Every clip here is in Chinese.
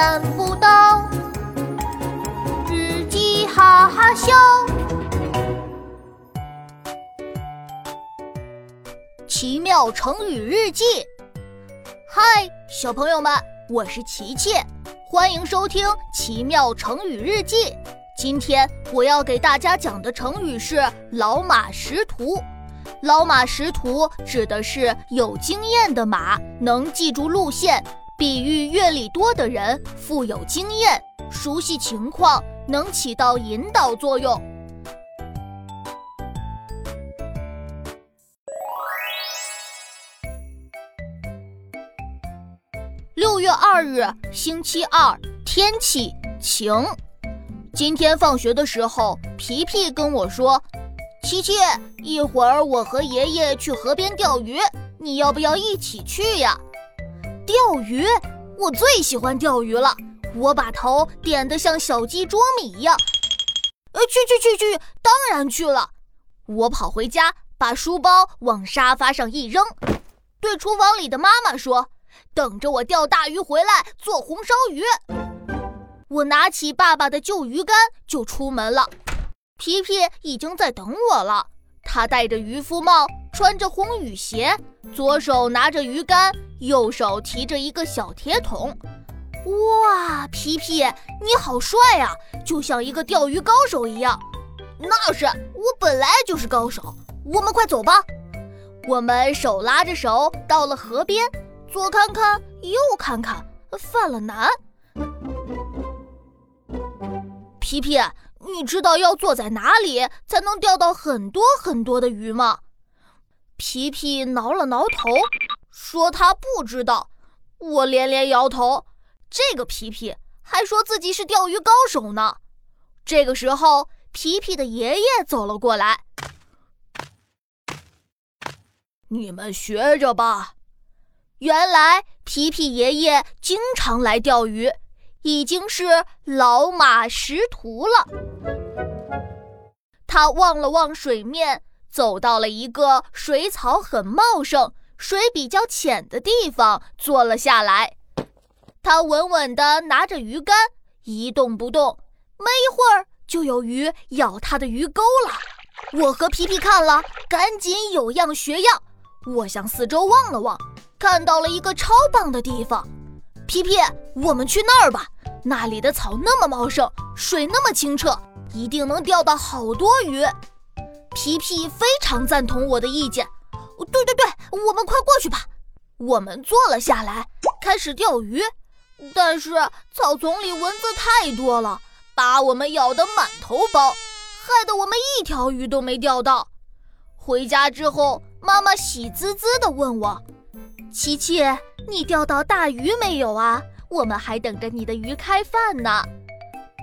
难不到，日记哈哈笑。奇妙成语日记，嗨，小朋友们，我是琪琪，欢迎收听奇妙成语日记。今天我要给大家讲的成语是“老马识途”。老马识途指的是有经验的马能记住路线，比喻阅历多的人富有经验，熟悉情况，能起到引导作用。六月二日，星期二，天气晴。今天放学的时候，皮皮跟我说：“琪琪，一会儿我和爷爷去河边钓鱼，你要不要一起去呀？”钓鱼，我最喜欢钓鱼了。我把头点得像小鸡啄米一样，呃，去去去去，当然去了。我跑回家，把书包往沙发上一扔，对厨房里的妈妈说：“等着我钓大鱼回来做红烧鱼。”我拿起爸爸的旧鱼竿就出门了，皮皮已经在等我了。他戴着渔夫帽，穿着红雨鞋，左手拿着鱼竿，右手提着一个小铁桶。哇，皮皮，你好帅呀，就像一个钓鱼高手一样。那是，我本来就是高手。我们快走吧。我们手拉着手到了河边，左看看，右看看，犯了难。皮皮，你知道要坐在哪里才能钓到很多很多的鱼吗？皮皮挠了挠头，说他不知道。我连连摇头。这个皮皮还说自己是钓鱼高手呢。这个时候，皮皮的爷爷走了过来。你们学着吧。原来皮皮爷爷经常来钓鱼。已经是老马识途了。他望了望水面，走到了一个水草很茂盛、水比较浅的地方，坐了下来。他稳稳地拿着鱼竿，一动不动。没一会儿，就有鱼咬他的鱼钩了。我和皮皮看了，赶紧有样学样。我向四周望了望，看到了一个超棒的地方。皮皮，我们去那儿吧，那里的草那么茂盛，水那么清澈，一定能钓到好多鱼。皮皮非常赞同我的意见。对对对，我们快过去吧。我们坐了下来，开始钓鱼。但是草丛里蚊子太多了，把我们咬得满头包，害得我们一条鱼都没钓到。回家之后，妈妈喜滋滋地问我：“琪琪。”你钓到大鱼没有啊？我们还等着你的鱼开饭呢。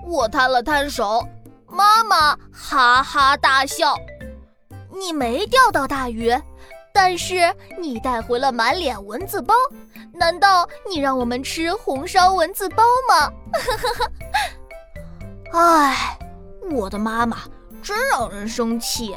我摊了摊手，妈妈哈哈大笑。你没钓到大鱼，但是你带回了满脸蚊子包。难道你让我们吃红烧蚊子包吗？哈哈哈哎，我的妈妈真让人生气。